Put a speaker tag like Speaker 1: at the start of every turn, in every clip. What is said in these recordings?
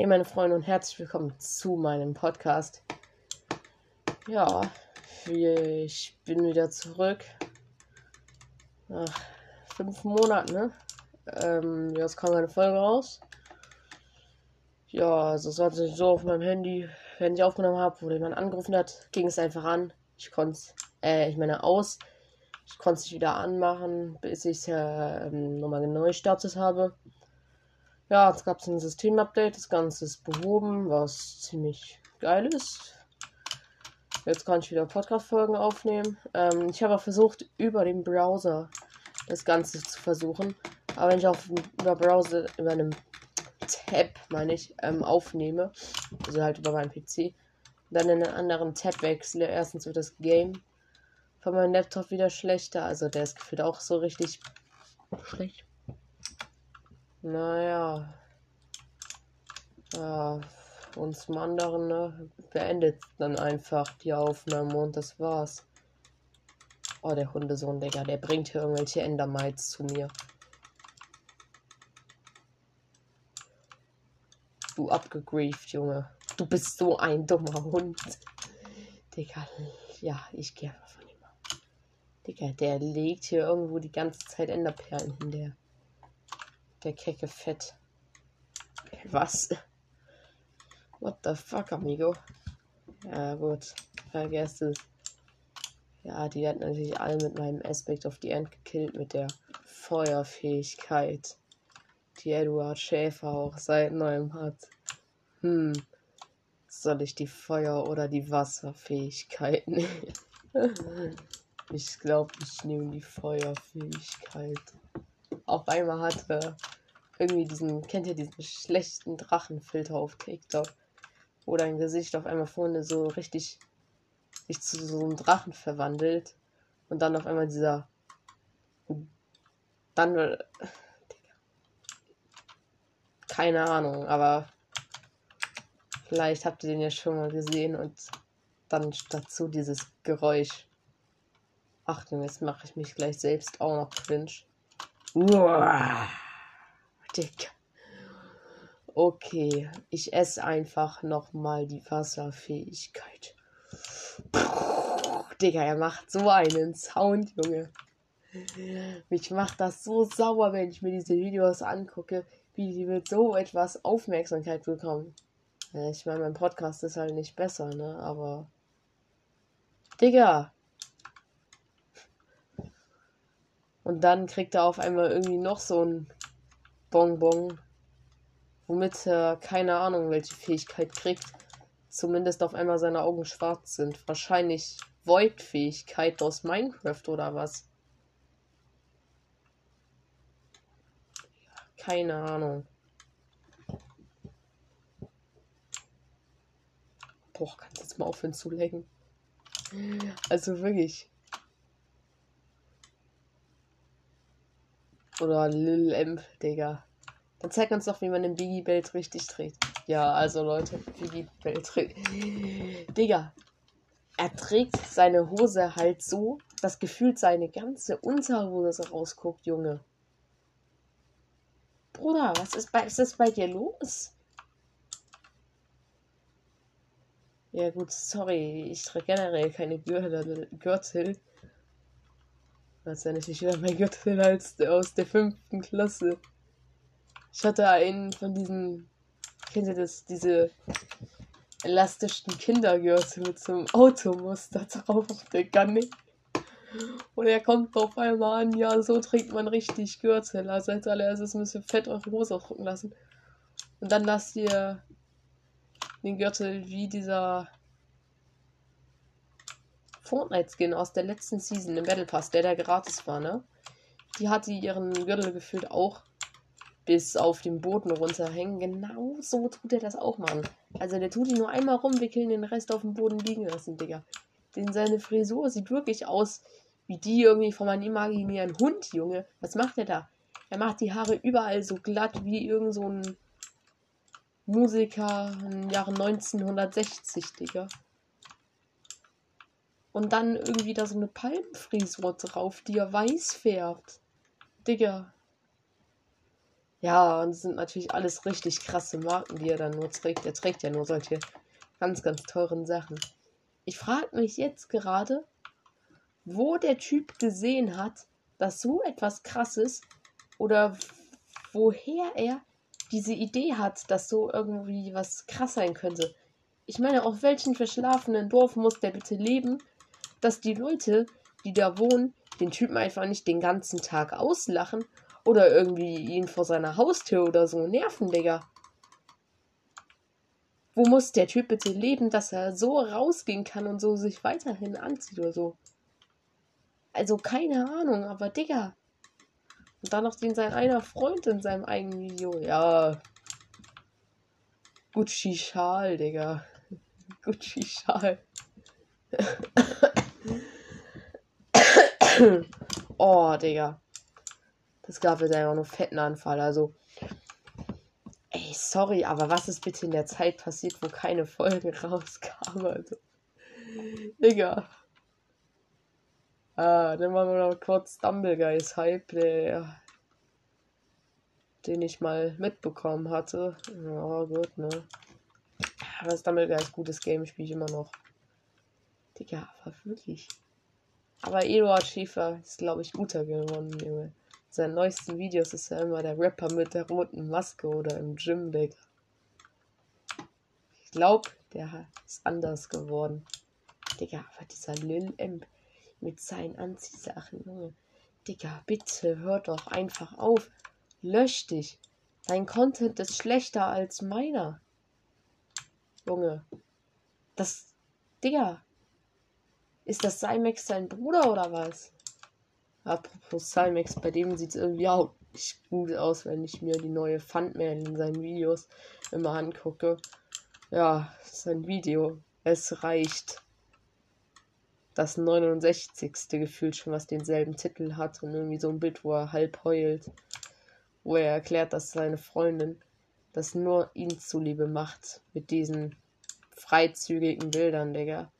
Speaker 1: Hey meine Freunde und herzlich willkommen zu meinem Podcast. Ja, ich bin wieder zurück. Nach fünf Monaten, ne? Ähm, jetzt kam eine Folge raus. Ja, also es war so auf meinem Handy, wenn ich aufgenommen habe, wo jemand angerufen hat, ging es einfach an. Ich konnte es, äh, ich meine aus. Ich konnte es wieder anmachen, bis ich es äh, nochmal neu gestartet habe. Ja, jetzt gab es ein Systemupdate, das Ganze ist behoben, was ziemlich geil ist. Jetzt kann ich wieder Podcast-Folgen aufnehmen. Ähm, ich habe versucht, über den Browser das Ganze zu versuchen. Aber wenn ich auf über Browser, über einem Tab, meine ich, ähm, aufnehme, also halt über meinen PC, dann in einen anderen Tab wechsle, erstens wird das Game von meinem Laptop wieder schlechter. Also der ist gefühlt auch so richtig schlecht. Naja. Ja, und zum anderen, ne, beendet dann einfach die Aufnahme und das war's. Oh, der Hundesohn, Digga, der bringt hier irgendwelche Endermites zu mir. Du abgegrieft, Junge. Du bist so ein dummer Hund. Digga, ja, ich gehe einfach von ihm. Digga, der legt hier irgendwo die ganze Zeit Enderperlen hin, der. Der kecke Fett. Was? What the fuck, amigo? Ja, gut. Vergesst es. Ja, die hat natürlich alle mit meinem Aspect of the End gekillt mit der Feuerfähigkeit, die Edward Schäfer auch seit neuem hat. Hm. Soll ich die Feuer- oder die Wasserfähigkeit nehmen? ich glaube, ich nehme die Feuerfähigkeit auf einmal hatte irgendwie diesen, kennt ihr diesen schlechten Drachenfilter auf TikTok, wo dein Gesicht auf einmal vorne so richtig sich zu so einem Drachen verwandelt und dann auf einmal dieser dann keine Ahnung, aber vielleicht habt ihr den ja schon mal gesehen und dann dazu dieses Geräusch. Achtung, jetzt mache ich mich gleich selbst auch noch cringe. Uah, Digga. Okay, ich esse einfach nochmal die Wasserfähigkeit. Puh, Digga, er macht so einen Sound, Junge. Mich macht das so sauer, wenn ich mir diese Videos angucke, wie die mit so etwas Aufmerksamkeit bekommen. Ich meine, mein Podcast ist halt nicht besser, ne? Aber. Digga, Und dann kriegt er auf einmal irgendwie noch so ein Bonbon, womit er keine Ahnung, welche Fähigkeit kriegt. Zumindest auf einmal seine Augen schwarz sind. Wahrscheinlich Void-Fähigkeit aus Minecraft oder was. Keine Ahnung. Boah, kannst jetzt mal aufhören zu lecken? Also wirklich. Oder Lil Emp, Digga. Dann zeig uns doch, wie man den Biggie Belt richtig dreht. Ja, also Leute, Biggie Belt dreht. Digga. Er trägt seine Hose halt so, dass gefühlt seine ganze Unterhose rausguckt, Junge. Bruder, was ist bei, ist das bei dir los? Ja gut, sorry, ich trage generell keine. Gürtel. Ist ja natürlich wieder mein Gürtel als aus der fünften Klasse. Ich hatte einen von diesen, kennt ihr das, diese elastischen Kindergürtel mit so einem Automuster drauf auf der Gunny. Und er kommt auf einmal an, ja, so trägt man richtig Gürtel. Also als allererstes müsst ihr fett eure Hose aufdrücken lassen. Und dann lasst ihr den Gürtel wie dieser Fortnite-Skin aus der letzten Season im Battle Pass, der da gratis war, ne? Die hatte ihren Gürtel gefühlt auch bis auf den Boden runterhängen. Genau so tut er das auch, Mann. Also der tut ihn nur einmal rumwickeln, den Rest auf dem Boden liegen lassen, Digga. Denn seine Frisur sieht wirklich aus wie die irgendwie von meinem imaginären Hund, Junge. Was macht er da? Er macht die Haare überall so glatt wie irgend so ein Musiker im Jahre 1960, Digga. Und dann irgendwie da so eine Palmenfrisur drauf, die er weiß färbt. Digga. Ja, und es sind natürlich alles richtig krasse Marken, die er dann nur trägt. Er trägt ja nur solche ganz, ganz teuren Sachen. Ich frage mich jetzt gerade, wo der Typ gesehen hat, dass so etwas krasses oder woher er diese Idee hat, dass so irgendwie was krass sein könnte. Ich meine, auf welchem verschlafenen Dorf muss der bitte leben, dass die Leute, die da wohnen, den Typen einfach nicht den ganzen Tag auslachen oder irgendwie ihn vor seiner Haustür oder so nerven, Digga. Wo muss der Typ bitte leben, dass er so rausgehen kann und so sich weiterhin anzieht oder so? Also keine Ahnung, aber Digga. Und dann noch den sein einer Freund in seinem eigenen Video. Ja. Gucci Schal, Digga. Gucci Schal. oh, Digga. Das gab jetzt einfach nur fetten Anfall. Also, ey, sorry, aber was ist bitte in der Zeit passiert, wo keine Folgen rauskamen? Also, Digga. Ah, dann machen wir noch kurz Dumbleguys Hype, der, den ich mal mitbekommen hatte. Ja, gut, ne. Aber das Dumbleguys gutes Game spiele ich immer noch. Digga, aber wirklich. Aber Eduard Schäfer ist, glaube ich, guter geworden, Junge. Seinen neuesten Videos ist er immer der Rapper mit der roten Maske oder im Gym, Digga. Ich glaube, der ist anders geworden. Digga, aber dieser Lil M mit seinen Anziehsachen, Junge. Digga, bitte hör doch einfach auf. Lösch dich. Dein Content ist schlechter als meiner. Junge. Das. Digga. Ist das Cymex sein Bruder oder was? Apropos Cymex, bei dem sieht es irgendwie auch nicht gut aus, wenn ich mir die neue Fundmail in seinen Videos immer angucke. Ja, sein Video. Es reicht das 69. gefühlt schon, was denselben Titel hat und irgendwie so ein Bild, wo er halb heult, wo er erklärt, dass seine Freundin das nur ihn zuliebe macht mit diesen freizügigen Bildern, Digga.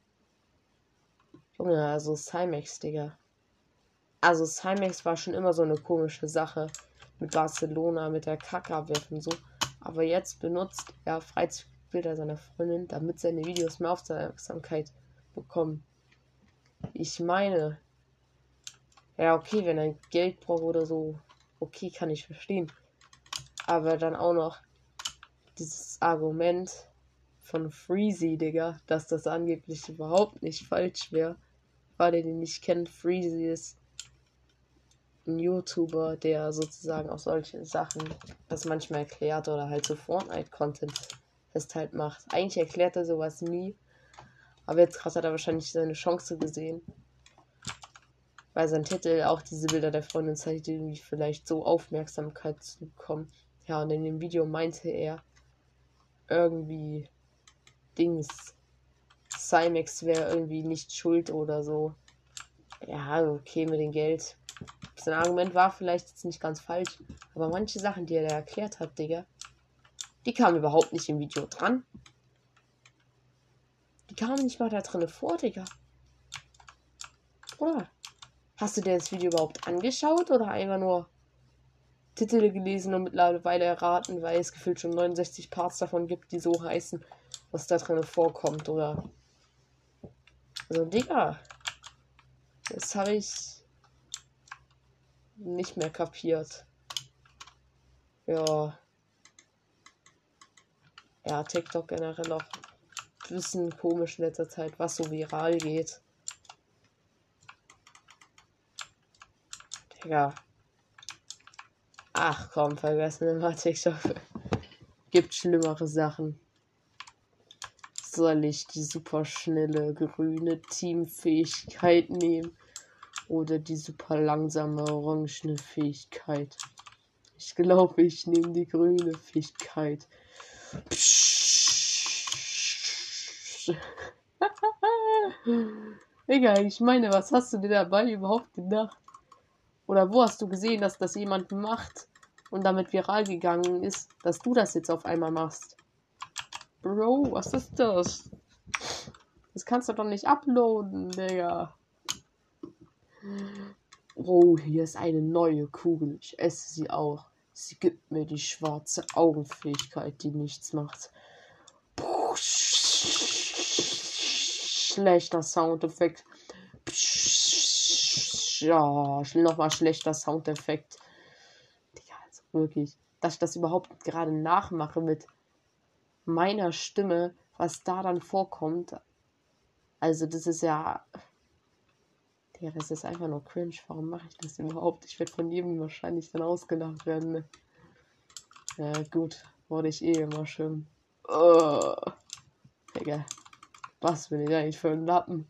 Speaker 1: Junge, also Cymex, Digga. Also Cymex war schon immer so eine komische Sache mit Barcelona, mit der Kacke und so. Aber jetzt benutzt er freizügige Bilder seiner Freundin, damit seine Videos mehr Aufmerksamkeit bekommen. Ich meine, ja, okay, wenn er Geld braucht oder so, okay, kann ich verstehen. Aber dann auch noch dieses Argument von Freezy, Digga, dass das angeblich überhaupt nicht falsch wäre. Ihr den nicht kennt, Freezy ist ein YouTuber, der sozusagen auch solche Sachen das manchmal erklärt oder halt so Fortnite-Content fest halt macht. Eigentlich erklärt er sowas nie, aber jetzt krass hat er wahrscheinlich seine Chance gesehen. Weil sein Titel auch diese Bilder der Freundin zeigt, irgendwie vielleicht so Aufmerksamkeit zu bekommen. Ja, und in dem Video meinte er irgendwie Dings. Cymex wäre irgendwie nicht schuld oder so. Ja, okay, mit dem Geld. Sein Argument war vielleicht jetzt nicht ganz falsch. Aber manche Sachen, die er da erklärt hat, Digga, die kamen überhaupt nicht im Video dran. Die kamen nicht mal da drin vor, Digga. Oder? Hast du dir das Video überhaupt angeschaut oder einfach nur Titel gelesen und mittlerweile erraten, weil es gefühlt schon 69 Parts davon gibt, die so heißen, was da drin vorkommt, oder? Also, Digga. Das habe ich nicht mehr kapiert. Ja. Ja, TikTok generell auch bisschen komisch in letzter Zeit, was so viral geht. Digga. Ach komm, vergessen wir mal TikTok. Gibt schlimmere Sachen. Soll ich die super schnelle grüne Teamfähigkeit nehmen? Oder die super langsame orangene Fähigkeit? Ich glaube, ich nehme die grüne Fähigkeit. Egal, ich meine, was hast du dir dabei überhaupt gedacht? Oder wo hast du gesehen, dass das jemand macht und damit viral gegangen ist, dass du das jetzt auf einmal machst? Bro, was ist das? Das kannst du doch nicht uploaden, Digga. Oh, hier ist eine neue Kugel. Ich esse sie auch. Sie gibt mir die schwarze Augenfähigkeit, die nichts macht. Puh, schlechter Soundeffekt. Ja, nochmal schlechter Soundeffekt. Ja, also wirklich, dass ich das überhaupt gerade nachmache mit meiner Stimme, was da dann vorkommt. Also, das ist ja. Ja, das ist einfach nur cringe. Warum mache ich das überhaupt? Ich werde von jedem wahrscheinlich dann ausgelacht werden. Ne? Ja, gut. Wurde ich eh immer schön. Oh. Digga. Was bin ich eigentlich für ein Lappen?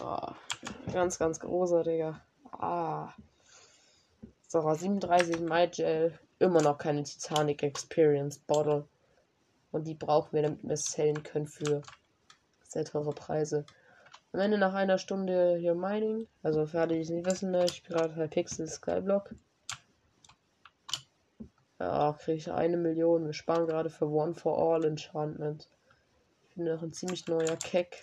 Speaker 1: Oh. Ganz, ganz großer, Digga. Ah. So, 37 MyGel. Immer noch keine Titanic Experience Bottle. Und die brauchen wir, damit wir es sellen können für sehr teure Preise. Am Ende nach einer Stunde hier Mining, also für alle, die es nicht wissen, ich spiele gerade Pixel Skyblock. Ja, kriege ich eine Million. Wir sparen gerade für One for All Enchantment. Ich bin noch ein ziemlich neuer Keck.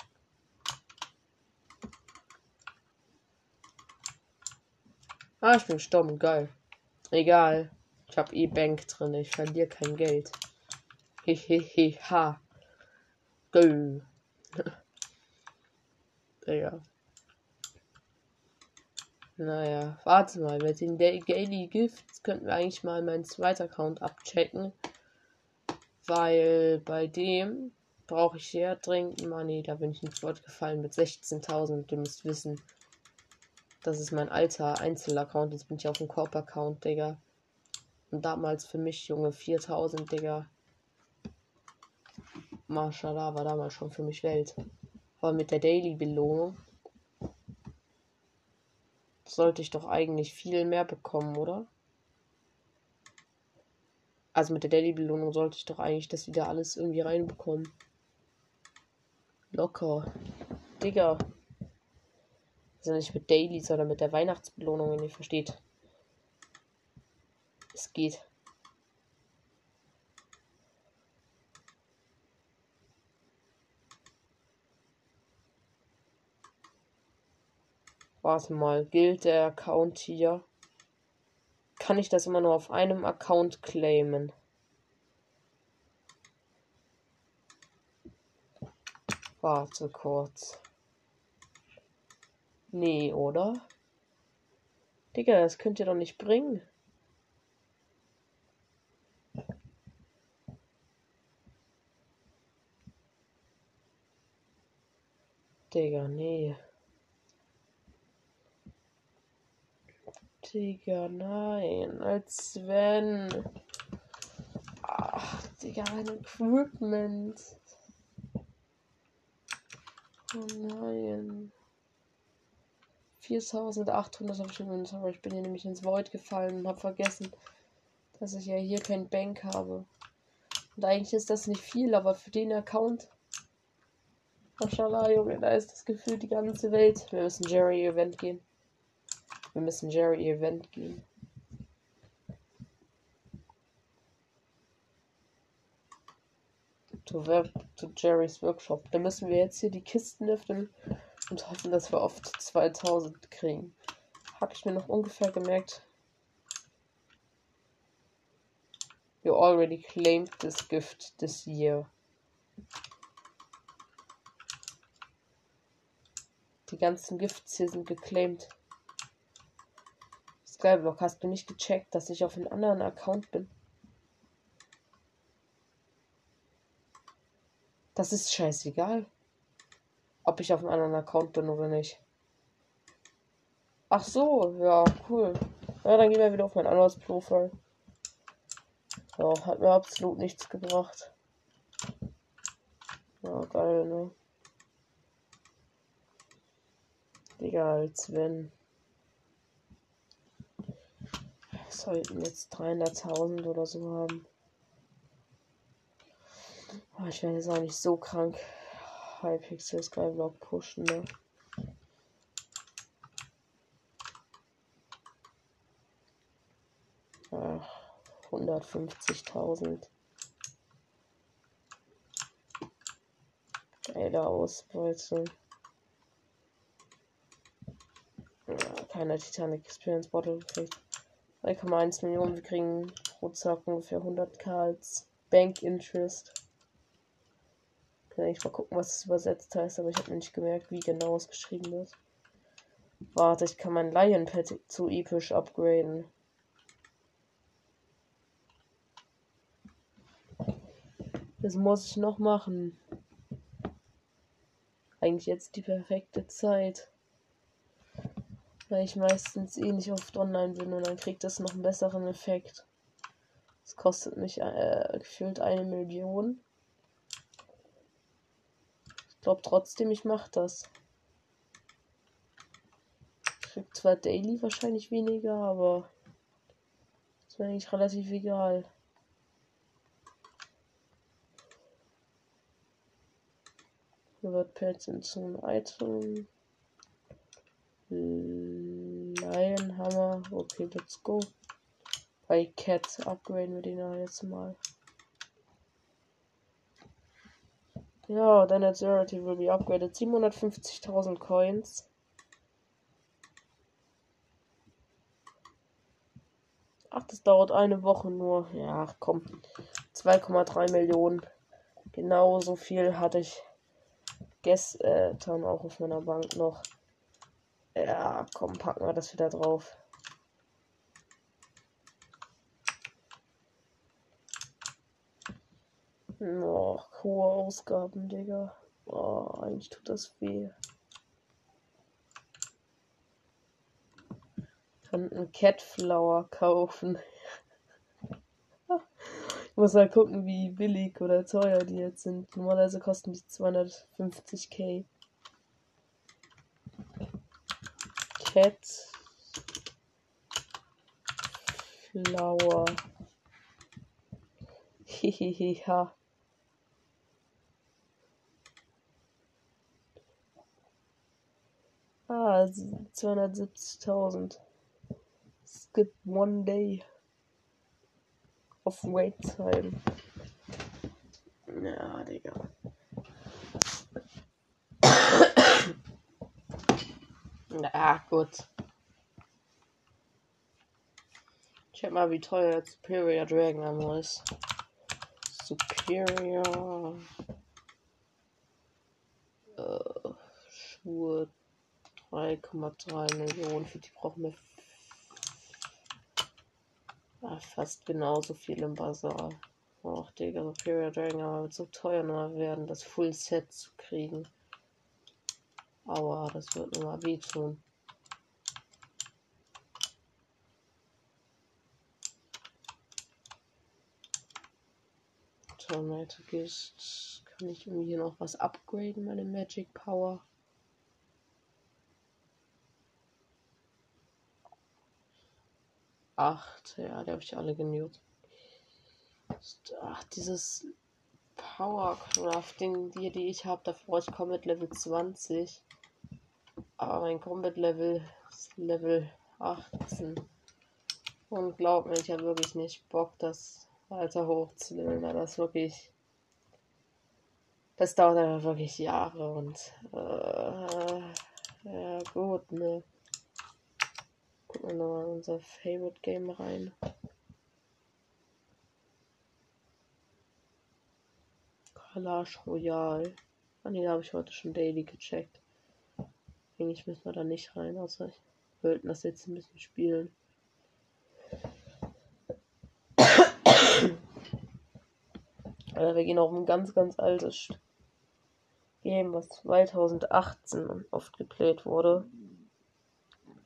Speaker 1: Ah, ich bin gestorben. Geil. Egal. Ich habe eh Bank drin. Ich verliere kein Geld. Hehehe. ha. Go. Digga. Naja, warte mal. Mit den Daily Gifts könnten wir eigentlich mal meinen zweiten Account abchecken. Weil bei dem brauche ich sehr dringend Money. Da bin ich ins Wort gefallen mit 16.000. Ihr müsst wissen, das ist mein alter Einzelaccount. Jetzt bin ich auf dem Corp-Account, Digga. Und damals für mich, Junge, 4000, Digga. Mashallah war damals schon für mich Welt. Aber mit der Daily-Belohnung sollte ich doch eigentlich viel mehr bekommen, oder? Also mit der Daily-Belohnung sollte ich doch eigentlich das wieder alles irgendwie reinbekommen. Locker. Digga. Also nicht mit Daily, sondern mit der Weihnachtsbelohnung, wenn ihr versteht. Es geht. Warte mal, gilt der Account hier? Kann ich das immer nur auf einem Account claimen? Warte kurz. Nee, oder? Digga, das könnt ihr doch nicht bringen. Digga, nee. Digga, nein. Als wenn. Ach, Digga, mein Equipment. Oh nein. 4800 habe ich im Inventar. Ich bin hier nämlich ins Void gefallen und habe vergessen, dass ich ja hier kein Bank habe. Und eigentlich ist das nicht viel, aber für den Account. Mashallah, Junge, da ist das Gefühl die ganze Welt. Wir müssen Jerry Event gehen. Wir müssen Jerry Event gehen. To, to Jerry's Workshop. Da müssen wir jetzt hier die Kisten öffnen und hoffen, dass wir oft 2000 kriegen. Habe ich mir noch ungefähr gemerkt. You already claimed this gift this year. Ganzen Gifts hier sind geclaimed. Skyblock, hast du nicht gecheckt, dass ich auf einem anderen Account bin? Das ist scheißegal. Ob ich auf einem anderen Account bin oder nicht. Ach so, ja, cool. Ja, dann gehen wir wieder auf mein anderes Profil. Ja, hat mir absolut nichts gebracht. Ja, geil, ne? Digga, als wenn. sollten jetzt 300.000 oder so haben. Aber ich werde jetzt auch nicht so krank Hypixel Skyblock pushen, ne? Ach, 150.000. Geile Ausbeute. Ja, keine Titanic Experience Bottle gekriegt. 3,1 Millionen. Wir kriegen pro Zack ungefähr 100k als Bank Interest. Kann ich mal gucken, was es übersetzt heißt, aber ich habe nicht gemerkt, wie genau es geschrieben wird. Warte, ich kann mein Lion Pet zu episch upgraden. Das muss ich noch machen. Eigentlich jetzt die perfekte Zeit. Weil ich meistens eh nicht oft online bin und dann kriegt das noch einen besseren Effekt. Das kostet mich äh, gefühlt eine Million. Ich glaube trotzdem, ich mache das. Ich krieg zwar daily wahrscheinlich weniger, aber ist mir eigentlich relativ egal. Pets into an Item. Hammer. Okay, let's go. Bei Cat upgraden wir den jetzt mal. Ja, dein Authority will be upgraded. 750.000 Coins. Ach, das dauert eine Woche nur. Ja, komm. 2,3 Millionen. Genauso viel hatte ich gestern auch auf meiner Bank noch. Ja, komm, packen wir das wieder drauf. Oh, hohe Ausgaben, Digga. Oh, eigentlich tut das weh. Kann einen Catflower kaufen. ich muss mal gucken, wie billig oder teuer die jetzt sind. Normalerweise kosten die 250k. Cat Flower. Hihihiha. Ah, 270.000. Skip one day of wait time. Ja, Digga. Na gut. Check mal, wie teuer Superior Dragon Ammo ist. Superior. Äh, Schuhe 3,3 Millionen. Für die brauchen wir ah, fast genauso viel im Bazar. Och, Digga, Superior Dragon aber wird so teuer nochmal werden, das Full Set zu kriegen. Aua, das wird nochmal wehtun. Tornado Gist. Kann ich irgendwie hier noch was upgraden, meine Magic Power? acht. Ja, die habe ich alle genutzt. Ach, dieses Power Crafting, die, die ich habe, da brauche ich Combat Level 20. Aber mein Combat Level ist Level 18. Und glaub mir, ich habe wirklich nicht Bock, das weiter hochzuleveln, weil das wirklich. Das dauert einfach wirklich Jahre und. Äh, ja, gut, ne. Gucken wir nochmal in unser Favorite Game rein. Kalash Royale. Ah ne, da habe ich heute schon Daily gecheckt. Eigentlich müssen wir da nicht rein, außer ich wollte das jetzt ein bisschen spielen. Also wir gehen auf ein ganz, ganz altes Game, was 2018 oft geplayt wurde.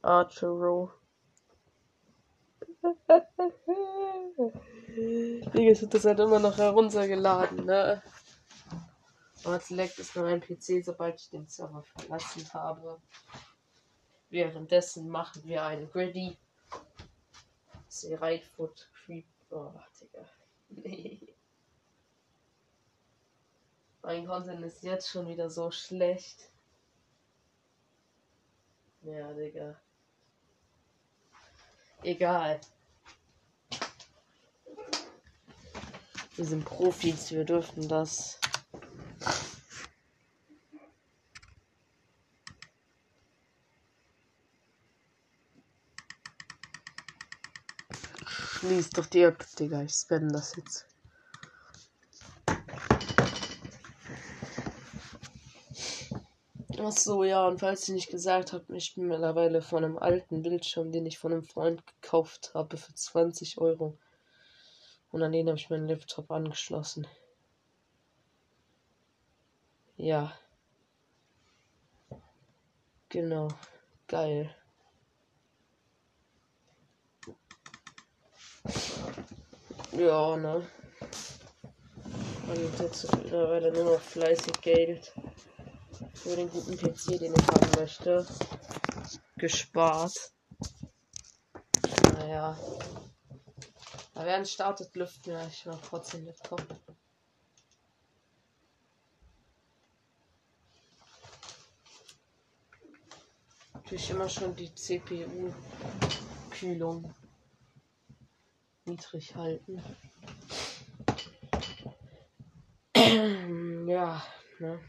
Speaker 1: Archero. Digga, ich hab das halt immer noch heruntergeladen, ne? Aber leckt es nur mein PC, sobald ich den Server verlassen habe. Währenddessen machen wir einen Griddy. See foot creep. Oh, Digga. Nee. Mein Content ist jetzt schon wieder so schlecht. Ja, Digga. Egal. Wir sind Profis, wir dürfen das. Lies doch die App, Digga. Ich spam das jetzt. Ach so, ja, und falls ich nicht gesagt habe, ich bin mittlerweile von einem alten Bildschirm, den ich von einem Freund gekauft habe für 20 Euro. Und an den habe ich meinen Laptop angeschlossen. Ja. Genau. Geil. Ja, ne? Und jetzt mittlerweile nur noch fleißig Geld für den guten PC, den ich haben möchte, gespart. Naja. Aber während startet, lüften ja ich mal trotzdem mitkommen. Natürlich immer schon die CPU-Kühlung niedrig halten. ja, ne?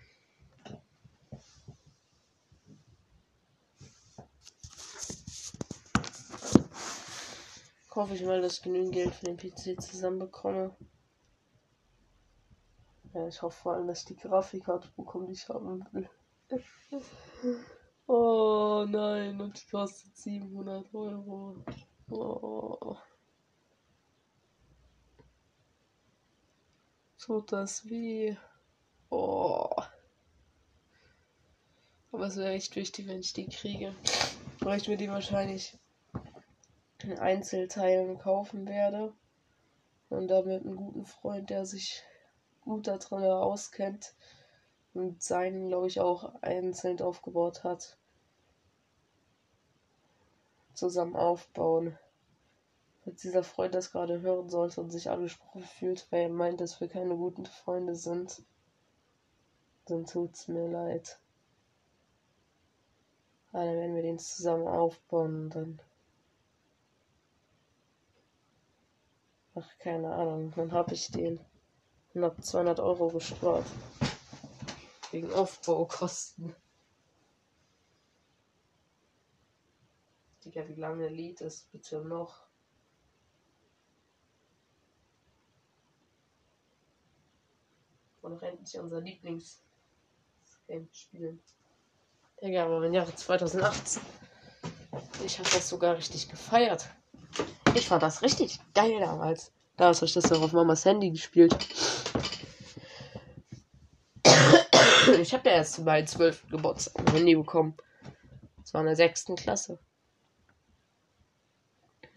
Speaker 1: hoffe ich mal, dass ich genügend Geld für den PC zusammenbekomme. Ja, ich hoffe vor allem, dass ich die Grafikkarte bekomme, die ich haben will. oh nein, und die kostet 700 Euro. Oh. Tut das weh. Oh. Aber es wäre echt wichtig, wenn ich die kriege. Weil ich mir die wahrscheinlich in Einzelteilen kaufen werde. Und damit einen guten Freund, der sich gut da drin auskennt und seinen, glaube ich, auch einzeln aufgebaut hat, zusammen aufbauen. Falls dieser Freund das gerade hören sollte und sich angesprochen fühlt, weil er meint, dass wir keine guten Freunde sind, dann tut's mir leid. Aber dann werden wir den zusammen aufbauen und dann Ach, keine Ahnung. Dann habe ich den knapp 200 Euro gespart. Wegen Aufbaukosten. Digga, wie lange Lied ist bitte noch? Und rennt nicht unser Lieblings-Game spielen. Digga, aber im Jahre 2018. Ich habe das sogar richtig gefeiert. Ich fand das richtig geil damals. Damals habe ich das noch auf Mamas Handy gespielt. Ich habe ja erst meinem 12. Geburtstag ein Handy bekommen. Das war in der 6. Klasse.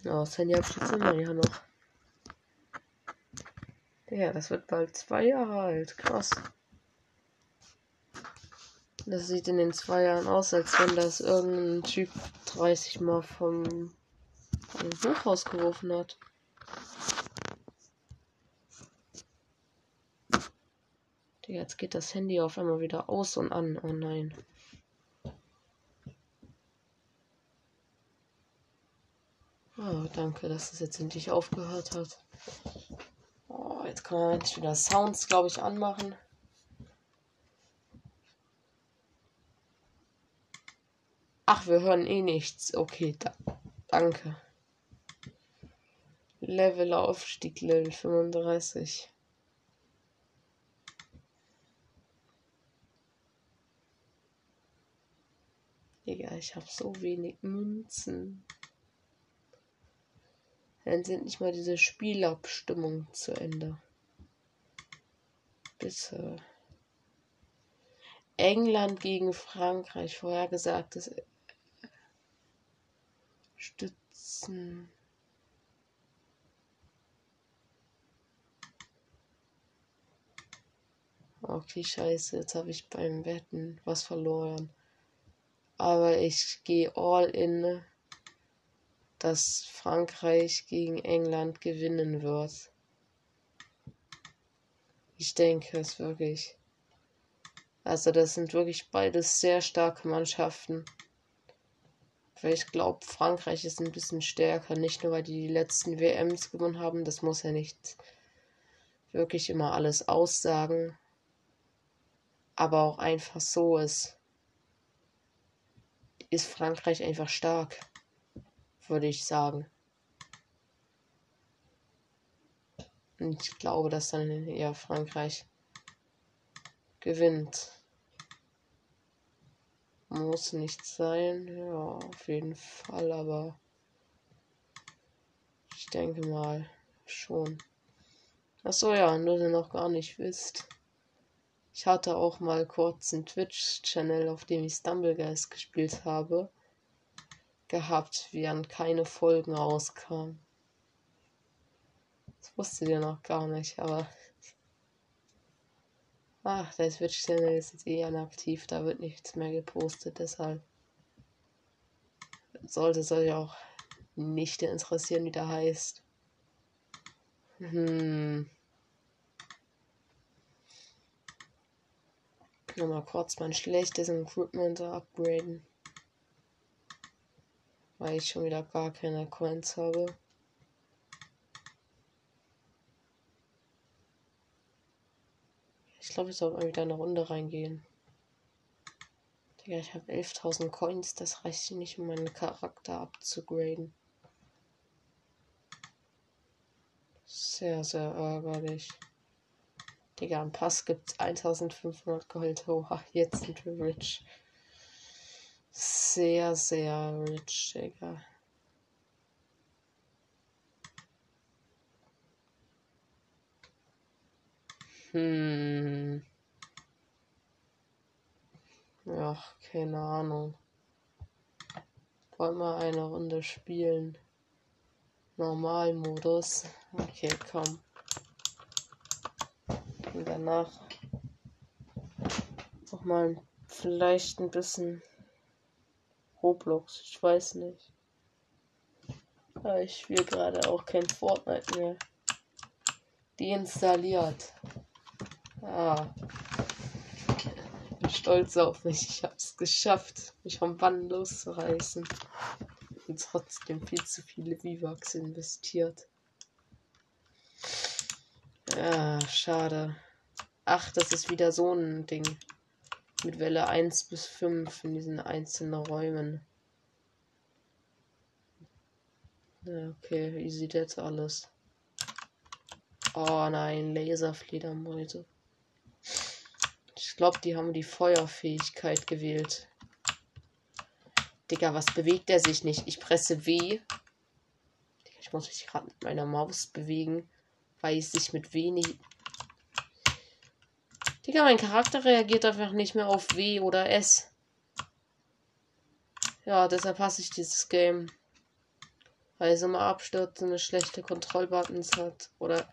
Speaker 1: Ja, das Handy habe ich jetzt immer ja noch. Ja, das wird bald zwei Jahre alt. Krass. Das sieht in den zwei Jahren aus, als wenn das irgendein Typ 30 Mal vom ein Hochhaus geworfen hat. Jetzt geht das Handy auf einmal wieder aus und an. Oh nein. Oh, danke, dass es jetzt endlich aufgehört hat. Oh, jetzt kann man endlich wieder Sounds, glaube ich, anmachen. Ach, wir hören eh nichts. Okay, da, danke. Level Aufstieg Level 35. Digga, ich habe so wenig Münzen. Dann sind nicht mal diese Spielabstimmungen zu Ende. Bitte. England gegen Frankreich vorhergesagtes Stützen. Okay, scheiße, jetzt habe ich beim Wetten was verloren. Aber ich gehe all in, dass Frankreich gegen England gewinnen wird. Ich denke es wirklich. Also das sind wirklich beides sehr starke Mannschaften. Weil ich glaube, Frankreich ist ein bisschen stärker. Nicht nur, weil die die letzten WMs gewonnen haben. Das muss ja nicht wirklich immer alles aussagen aber auch einfach so ist, ist Frankreich einfach stark, würde ich sagen. Und ich glaube, dass dann eher Frankreich gewinnt. Muss nicht sein, ja, auf jeden Fall, aber ich denke mal schon. Achso, ja, nur ihr noch gar nicht wisst. Ich hatte auch mal kurz einen Twitch-Channel, auf dem ich Stumblegeist gespielt habe, gehabt, während keine Folgen rauskamen. Das wusstet ihr noch gar nicht, aber. Ach, der Twitch-Channel ist jetzt eh inaktiv, da wird nichts mehr gepostet, deshalb sollte es euch auch nicht interessieren, wie der heißt. Hm. Nochmal kurz mein schlechtes Equipment upgraden. Weil ich schon wieder gar keine Coins habe. Ich glaube, ich soll mal wieder eine Runde reingehen. Digga, ich habe 11.000 Coins. Das reicht nicht, um meinen Charakter abzugraden. Sehr, sehr ärgerlich. Digga, am Pass gibt's 1500 Gold. Oha, jetzt sind wir rich. Sehr, sehr rich, Digga. Hm. Ja, keine Ahnung. Wollen wir eine Runde spielen? Normalmodus. Okay, komm und danach auch mal vielleicht ein bisschen Roblox. Ich weiß nicht. Aber ich spiele gerade auch kein Fortnite mehr. Deinstalliert. Ah. Ich bin stolz auf mich. Ich habe es geschafft, mich vom Bann loszureißen. Und trotzdem viel zu viele V-Bucks investiert. Ja, schade. Ach, das ist wieder so ein Ding. Mit Welle 1 bis 5 in diesen einzelnen Räumen. Okay, wie sieht jetzt alles? Oh nein, Laserfledermäuse. Ich glaube, die haben die Feuerfähigkeit gewählt. Digga, was bewegt er sich nicht? Ich presse W. Ich muss mich gerade mit meiner Maus bewegen, weil ich sich mit wenig Digga, mein Charakter reagiert einfach nicht mehr auf W oder S. Ja, deshalb hasse ich dieses Game. Weil es immer abstürzt und eine schlechte Kontrollbuttons hat. Oder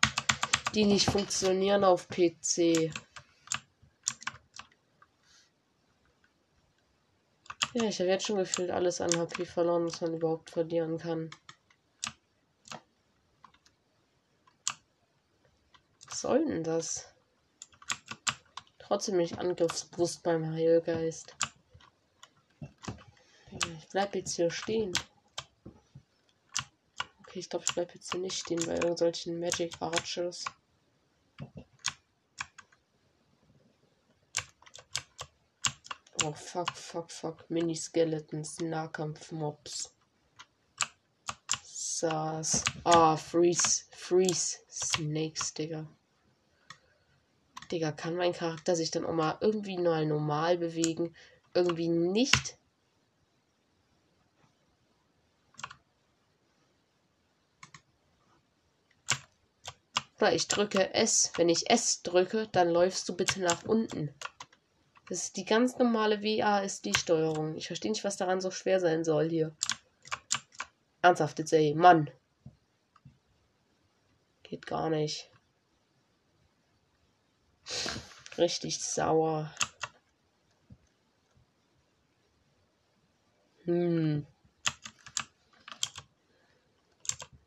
Speaker 1: die nicht funktionieren auf PC. Ja, ich habe jetzt schon gefühlt alles an HP verloren, was man überhaupt verlieren kann. Was soll denn das? Trotzdem nicht angriffsbewusst beim Heilgeist. Ich bleib jetzt hier stehen. Okay, ich glaube, ich bleib jetzt hier nicht stehen bei irgendwelchen Magic Archers. Oh, fuck, fuck, fuck. Mini-Skeletons, Nahkampf-Mobs. Sass. Ah, Freeze, Freeze, Snakes, Digga. Digga, kann mein Charakter sich dann auch mal irgendwie mal normal bewegen? Irgendwie nicht? Oder ich drücke S. Wenn ich S drücke, dann läufst du bitte nach unten. Das ist die ganz normale WASD-Steuerung. Ich verstehe nicht, was daran so schwer sein soll hier. Ernsthaft, jetzt ey, Mann. Geht gar nicht. Richtig sauer. Hm.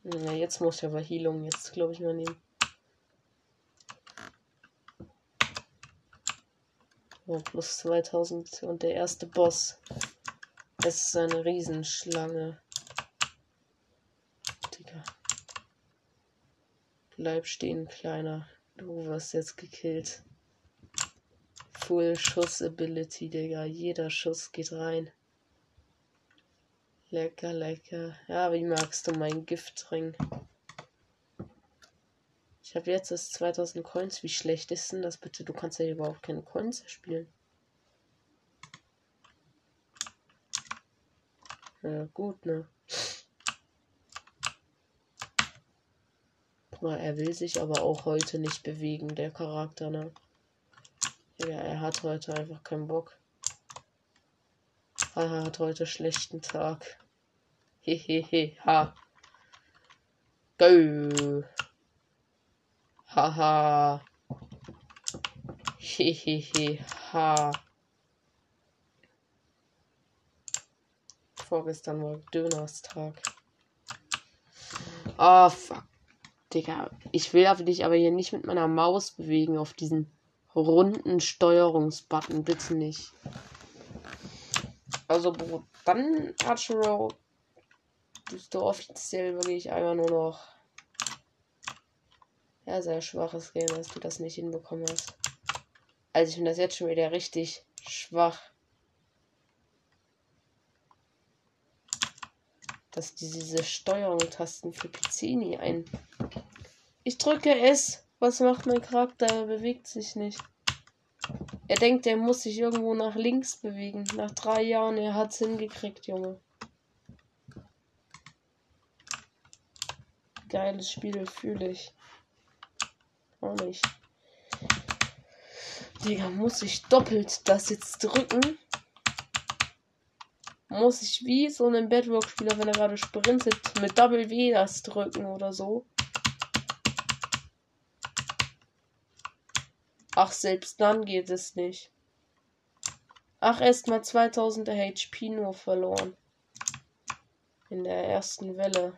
Speaker 1: Ja, jetzt muss ich aber Heilung jetzt, glaube ich, mal nehmen. Oh, plus 2000 und der erste Boss. Das ist eine Riesenschlange. Digga. Bleib stehen, Kleiner. Du wirst jetzt gekillt. Full Schuss Ability, Digga. Jeder Schuss geht rein. Lecker, lecker. Ja, wie magst du mein Giftring? Ich habe jetzt das 2000 Coins. Wie schlecht ist denn das bitte? Du kannst ja überhaupt keine Coins spielen. Ja, gut, ne? Er will sich aber auch heute nicht bewegen, der Charakter, ne? Ja, er hat heute einfach keinen Bock. Er hat heute schlechten Tag. Hehehe, ha. Go. Haha. Hehehe, ha. Vorgestern war Dönerstag. Ah, oh, fuck. Digga, ich will dich aber hier nicht mit meiner Maus bewegen auf diesen runden Steuerungsbutton. Bitte nicht. Also, dann, Archero, bist du offiziell wirklich einfach nur noch. Ja, sehr schwaches Game, dass du das nicht hinbekommen hast. Also, ich finde das jetzt schon wieder richtig schwach. Dass diese Steuerung-Tasten für PC nie ein. Ich drücke es. Was macht mein Charakter? Er bewegt sich nicht. Er denkt, er muss sich irgendwo nach links bewegen. Nach drei Jahren, er hat's hingekriegt, Junge. Geiles Spiel, fühle ich. Auch nicht. Digga, muss ich doppelt das jetzt drücken? Muss ich wie so ein Bedrock-Spieler, wenn er gerade sprintet, mit Double W das drücken oder so? Ach, selbst dann geht es nicht. Ach, erst mal 2000 HP nur verloren. In der ersten Welle.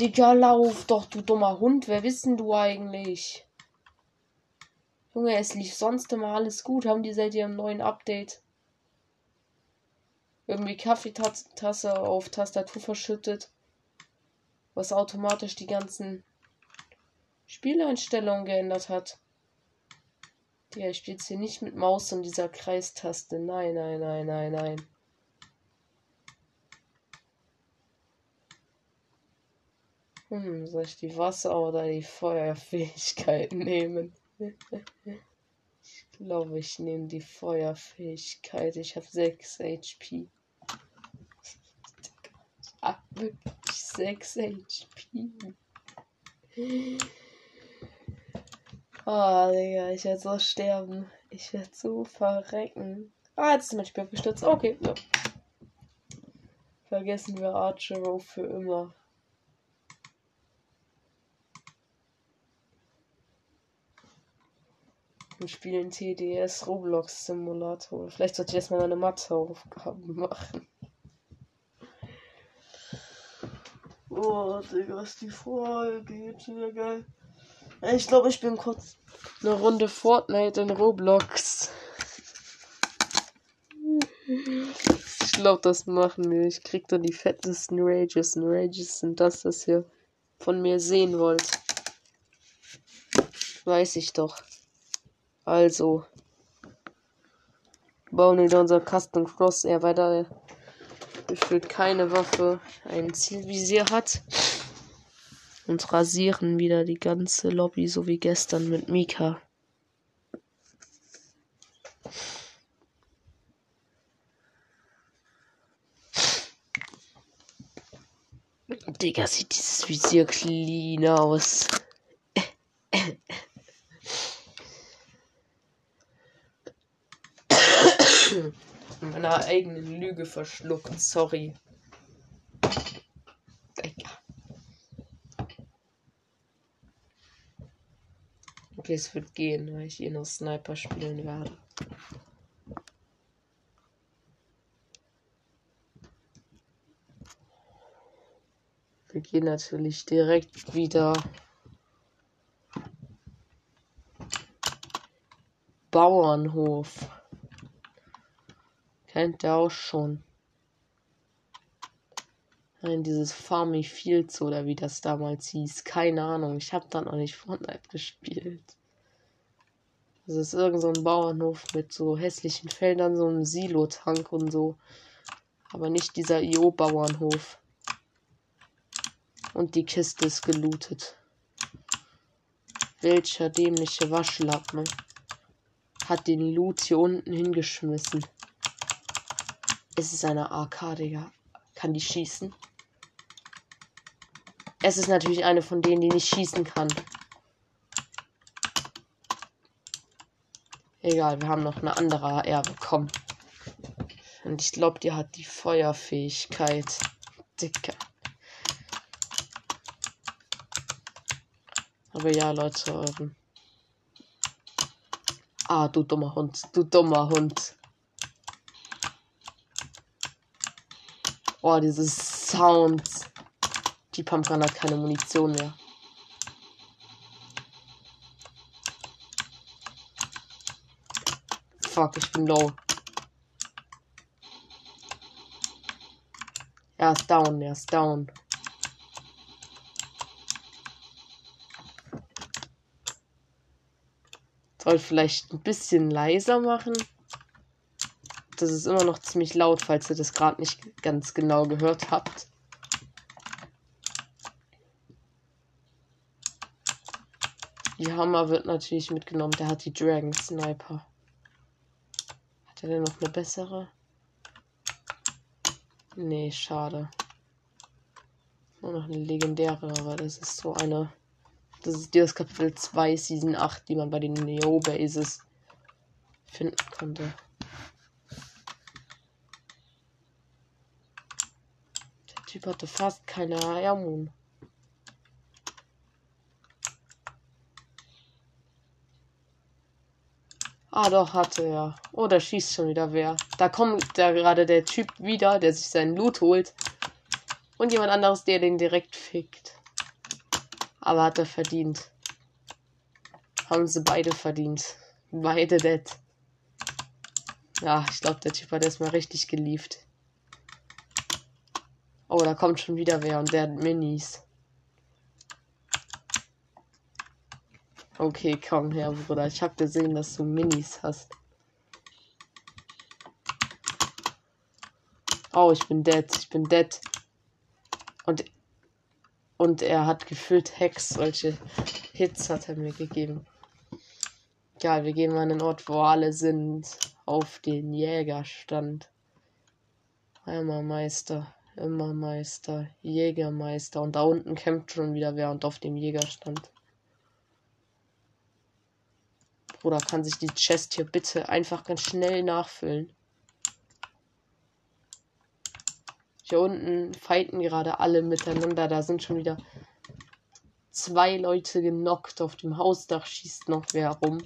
Speaker 1: Digga, lauf doch, du dummer Hund. Wer wissen du eigentlich? Junge, es lief sonst immer alles gut. Haben die seit ihrem neuen Update irgendwie Kaffeetasse auf Tastatur verschüttet? was automatisch die ganzen Spieleinstellungen geändert hat. Ja, ich spiele jetzt hier nicht mit Maus und dieser Kreistaste. Nein, nein, nein, nein, nein. Hm, soll ich die Wasser- oder die Feuerfähigkeit nehmen? Ich glaube, ich nehme die Feuerfähigkeit. Ich habe 6 HP. habe wirklich 6 HP. Oh, Digga, ich werde so sterben. Ich werde so verrecken. Ah, jetzt ist mein Spiel abgestürzt. Okay, ja. Vergessen wir Archero für immer. Wir spielen TDS Roblox Simulator. Vielleicht sollte ich erstmal meine Mathe-Aufgaben machen. Oh, Digga, ist die Folge wieder geil. Ich glaube, ich bin kurz eine Runde Fortnite in Roblox. Ich glaube, das machen wir. Ich krieg dann die fettesten Rages. Und Rages sind das, was ihr von mir sehen wollt. Weiß ich doch. Also. Bauen wir unser Custom Cross eher weiter gefühlt keine Waffe ein Zielvisier hat. Und rasieren wieder die ganze Lobby, so wie gestern mit Mika. Digga, sieht dieses Visier clean aus. Meiner eigenen Lüge verschluckt. Sorry. Okay, es wird gehen, weil ich hier noch Sniper spielen werde. Wir gehen natürlich direkt wieder Bauernhof. Kennt ihr auch schon. Nein, dieses Farmy Fields oder wie das damals hieß. Keine Ahnung. Ich habe da noch nicht Fortnite gespielt. Das ist irgend so ein Bauernhof mit so hässlichen Feldern, so einem Silo-Tank und so. Aber nicht dieser IO-Bauernhof. Und die Kiste ist gelootet. Welcher dämliche Waschlappen hat den Loot hier unten hingeschmissen. Es ist eine AK, Digga. Kann die schießen? Es ist natürlich eine von denen, die nicht schießen kann. Egal, wir haben noch eine andere AR bekommen. Und ich glaube, die hat die Feuerfähigkeit. Dicker. Aber ja, Leute. Ähm ah, du dummer Hund. Du dummer Hund. Oh, dieses Sounds. Die Pumpgun hat keine Munition mehr. Fuck, ich bin low. Er ist down, er ist down. Soll vielleicht ein bisschen leiser machen. Das ist immer noch ziemlich laut, falls ihr das gerade nicht ganz genau gehört habt. Die Hammer wird natürlich mitgenommen. Der hat die Dragon Sniper. Hat er denn noch eine bessere? Nee, schade. Nur noch eine legendäre, aber das ist so eine. Das ist das Kapitel 2, Season 8, die man bei den Neo-Bases finden konnte. Typ hatte fast keine Airmoon. Ah, doch, hatte er. Oh, da schießt schon wieder wer. Da kommt da gerade der Typ wieder, der sich seinen Loot holt. Und jemand anderes, der den direkt fickt. Aber hat er verdient. Haben sie beide verdient. Beide dead. Ja, ich glaube, der Typ hat erstmal richtig gelieft. Oh, da kommt schon wieder wer und der hat Minis. Okay, komm her, Bruder. Ich habe gesehen, dass du Minis hast. Oh, ich bin dead. Ich bin dead. Und, und er hat gefühlt Hex. Solche Hits hat er mir gegeben. Egal, wir gehen mal an den Ort, wo alle sind. Auf den Jägerstand. Einmal Meister. Immer Meister. Jägermeister. Und da unten kämpft schon wieder wer und auf dem Jägerstand. Bruder, kann sich die Chest hier bitte einfach ganz schnell nachfüllen. Hier unten fighten gerade alle miteinander. Da sind schon wieder zwei Leute genockt. Auf dem Hausdach schießt noch wer rum.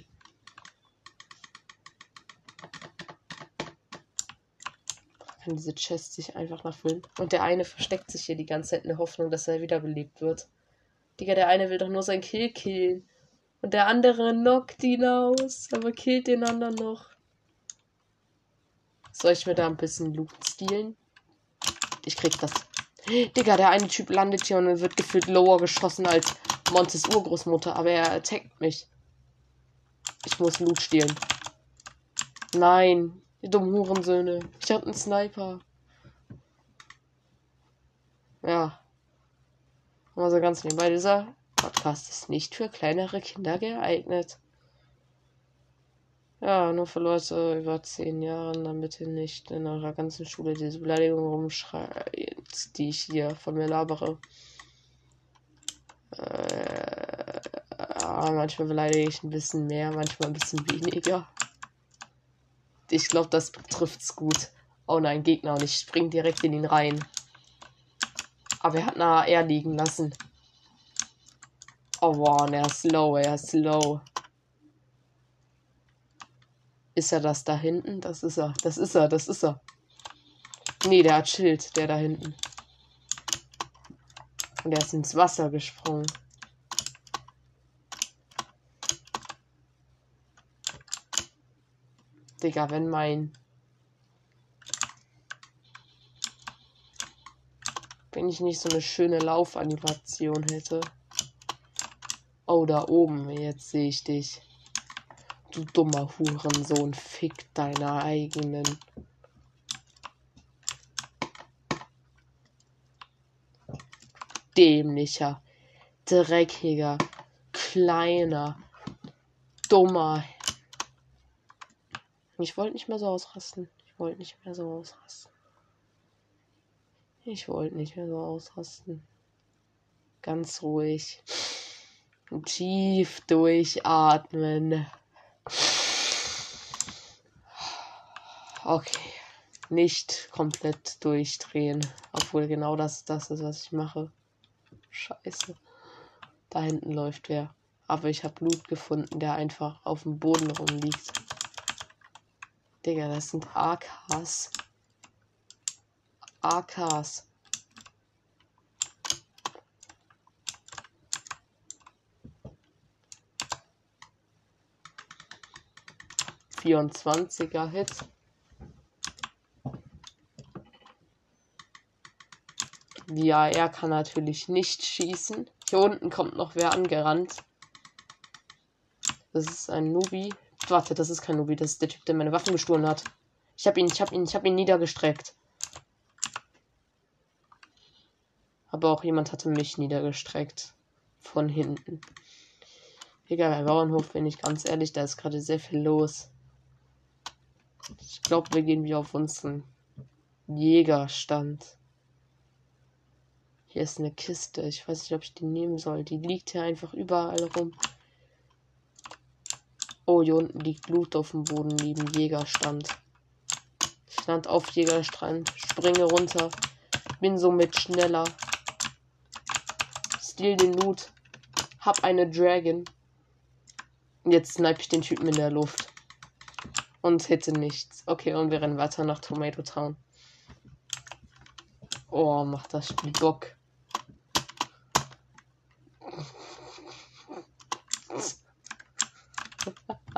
Speaker 1: Kann diese Chest sich einfach nachfüllen. Und der eine versteckt sich hier die ganze Zeit in der Hoffnung, dass er wiederbelebt wird. Digga, der eine will doch nur sein Kill killen. Und der andere knockt ihn aus, aber killt den anderen noch. Soll ich mir da ein bisschen Loot stehlen? Ich krieg das. Digga, der eine Typ landet hier und wird gefühlt lower geschossen als Montes Urgroßmutter, aber er attackt mich. Ich muss Loot stehlen. Nein, ihr dummen Hurensöhne. Ich hab einen Sniper. Ja. Also ganz nebenbei, dieser Podcast ist nicht für kleinere Kinder geeignet. Ja, nur für Leute über zehn Jahren, damit ihr nicht in eurer ganzen Schule diese Beleidigung rumschreit, die ich hier von mir labere. Äh, manchmal beleidige ich ein bisschen mehr, manchmal ein bisschen weniger. Ich glaube, das trifft's gut. Oh nein, Gegner und ich spring direkt in ihn rein. Aber er hat eine AR liegen lassen. Oh wow, er ist low, er ist low. Ist er das da hinten? Das ist er, das ist er, das ist er. Nee, der hat Schild, der da hinten. Und er ist ins Wasser gesprungen. Digga, wenn mein. Wenn ich nicht so eine schöne Laufanimation hätte. Oh, da oben. Jetzt sehe ich dich. Du dummer Hurensohn. Fick deiner eigenen. Dämlicher, dreckiger, kleiner, dummer ich wollte nicht mehr so ausrasten. Ich wollte nicht mehr so ausrasten. Ich wollte nicht mehr so ausrasten. Ganz ruhig. Tief durchatmen. Okay. Nicht komplett durchdrehen. Obwohl genau das das ist, was ich mache. Scheiße. Da hinten läuft wer. Aber ich habe Blut gefunden, der einfach auf dem Boden rumliegt. Digga, das sind AKs. AKs. 24er Hit. Ja, er kann natürlich nicht schießen. Hier unten kommt noch wer angerannt. Das ist ein Nubi. Warte, das ist kein Nubi, das ist der Typ, der meine Waffen gestohlen hat. Ich hab ihn, ich hab ihn, ich hab ihn niedergestreckt. Aber auch jemand hatte mich niedergestreckt. Von hinten. Egal, bei Bauernhof bin ich ganz ehrlich, da ist gerade sehr viel los. Ich glaube, wir gehen wieder auf unseren Jägerstand. Hier ist eine Kiste. Ich weiß nicht, ob ich die nehmen soll. Die liegt hier einfach überall rum. Oh, hier unten liegt Blut auf dem Boden neben Jägerstand. Stand auf Jägerstrand, springe runter, bin somit schneller. Steal den Loot, hab eine Dragon. Jetzt snipe ich den Typen in der Luft und hätte nichts. Okay, und wir rennen weiter nach Tomato Town. Oh, macht das Spiel Bock.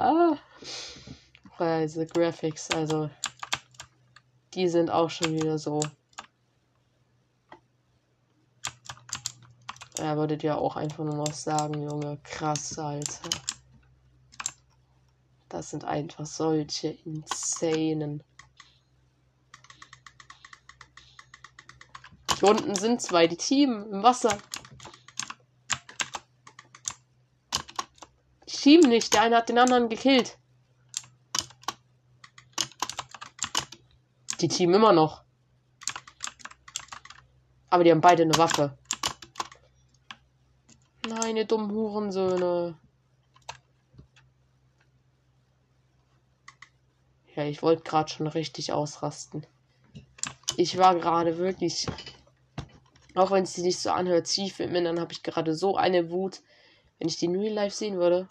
Speaker 1: Ah. Diese Graphics, also die sind auch schon wieder so. Er würdet ja auch einfach nur noch sagen, Junge, krass, Alter. Das sind einfach solche insanen. Hier unten sind zwei, die Team im Wasser. Team nicht, der eine hat den anderen gekillt. Die Team immer noch. Aber die haben beide eine Waffe. Nein, ihr dummen Hurensöhne. Ja, ich wollte gerade schon richtig ausrasten. Ich war gerade wirklich, auch wenn es sich nicht so anhört, tief im Innern habe ich gerade so eine Wut. Wenn ich die Real Life sehen würde,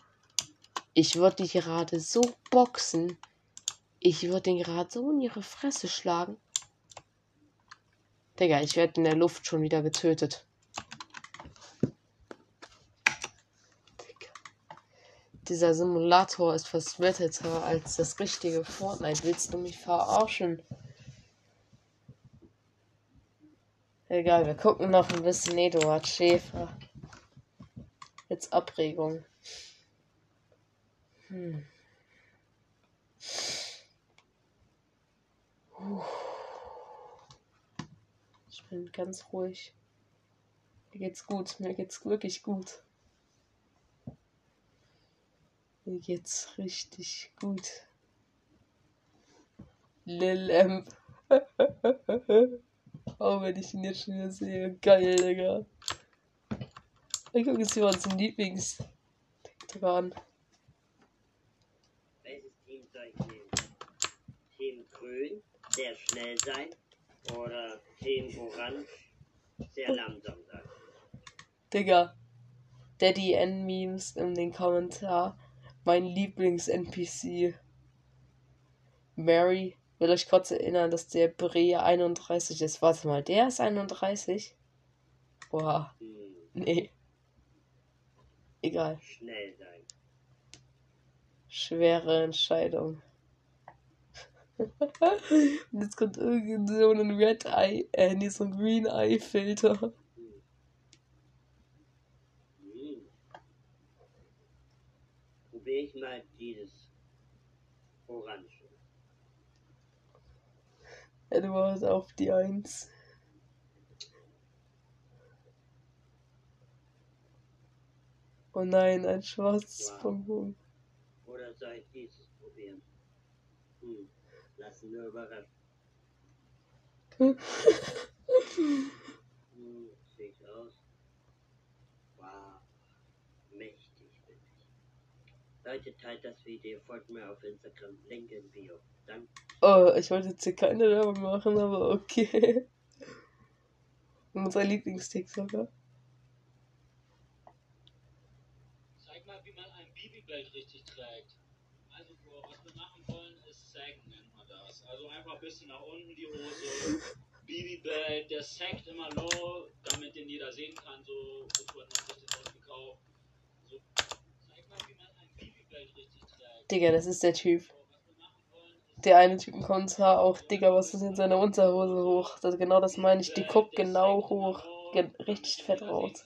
Speaker 1: ich würde die gerade so boxen. Ich würde den gerade so in ihre Fresse schlagen. Digga, ich werde in der Luft schon wieder getötet. dieser Simulator ist verswetteter als das richtige Fortnite. Willst du mich verarschen? Egal, wir gucken noch ein bisschen Eduard Schäfer. Jetzt Abregung. Hm. Ich bin ganz ruhig. Mir geht's gut. Mir geht's wirklich gut. Mir geht's richtig gut. Lil M. oh, wenn ich ihn jetzt schon wieder sehe. Geil, Digga. Ich gucke jetzt mal zum Lieblings
Speaker 2: dran. Welches Team soll ich nehmen? Team Grün, sehr schnell sein. Oder Team Orange, sehr langsam sein.
Speaker 1: Digga. Daddy N Memes in den Kommentar mein Lieblings-NPC. Mary will euch kurz erinnern, dass der Bre 31 ist. Warte mal, der ist 31? Boah. Nee. Egal.
Speaker 2: Schnell sein.
Speaker 1: Schwere Entscheidung. Und jetzt kommt irgend so ein Red Eye, äh, nee, so ein Green Eye Filter.
Speaker 2: probiere ich mal dieses Orange.
Speaker 1: Ja, du warst auf die Eins. Oh nein, ein schwarzes
Speaker 2: Wow.
Speaker 1: Bonbon.
Speaker 2: Oder soll ich dieses probieren? Hm, lassen wir überraschen. Hm, sieht aus. Wow, mächtig bin ich. Leute, teilt das Video, folgt mir auf Instagram, Link in Bio. Danke.
Speaker 1: Oh, ich wollte jetzt hier keine Werbung machen, aber okay. Unser Lieblings-TikToker.
Speaker 3: Zeig mal, wie man ein Babybelt richtig trägt. Also, Bro, was wir machen wollen, ist Sacken, das. Also einfach ein bisschen nach unten die Hose. Babybelt, der sackt immer low, damit den jeder sehen kann. So, hat man sich den ausgekauft? So, zeig mal, wie man ein Babybelt richtig trägt.
Speaker 1: Digga, das ist der Typ. Der eine Typ im Kommentar auch, Digga, was ist in seiner Unterhose hoch? Das, genau das meine ich, die guckt genau hoch. Ge richtig fett raus.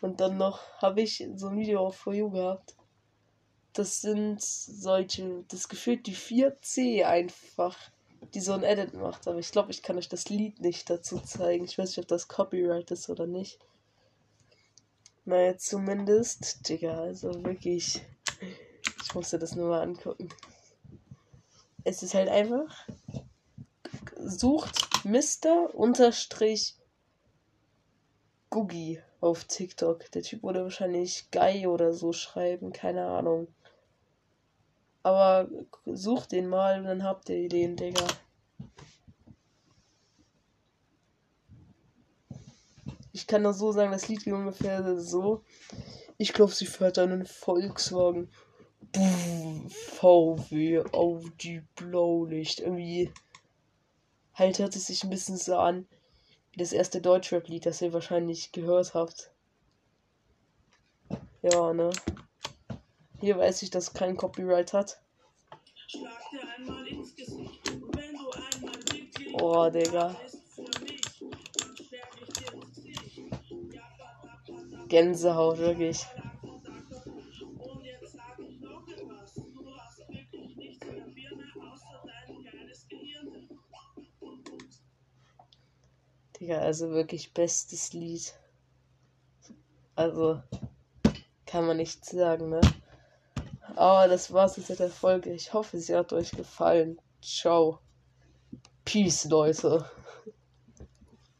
Speaker 1: Und dann noch habe ich so ein Video auf For You gehabt. Das sind solche, das gefühlt die 4C einfach, die so ein Edit macht. Aber ich glaube, ich kann euch das Lied nicht dazu zeigen. Ich weiß nicht, ob das Copyright ist oder nicht. Naja, zumindest, Digga, also wirklich. Ich musste das nur mal angucken. Es ist halt einfach. Sucht Mr. Unterstrich Googie auf TikTok. Der Typ wurde wahrscheinlich Guy oder so schreiben, keine Ahnung. Aber sucht den mal und dann habt ihr den, Digga. Ich kann nur so sagen, das Lied geht ungefähr so. Ich glaube, sie fährt einen Volkswagen. Buh, VW Audi Blaulicht. Irgendwie halt hört es sich ein bisschen so an wie das erste Deutschrap-Lied, das ihr wahrscheinlich gehört habt. Ja, ne? Hier weiß ich, dass kein Copyright hat. Oh, Digga. Gänsehaut, wirklich. Digga, also wirklich bestes Lied. Also, kann man nichts sagen, ne? Aber das war's jetzt mit der Folge. Ich hoffe, sie hat euch gefallen. Ciao. Peace, Leute.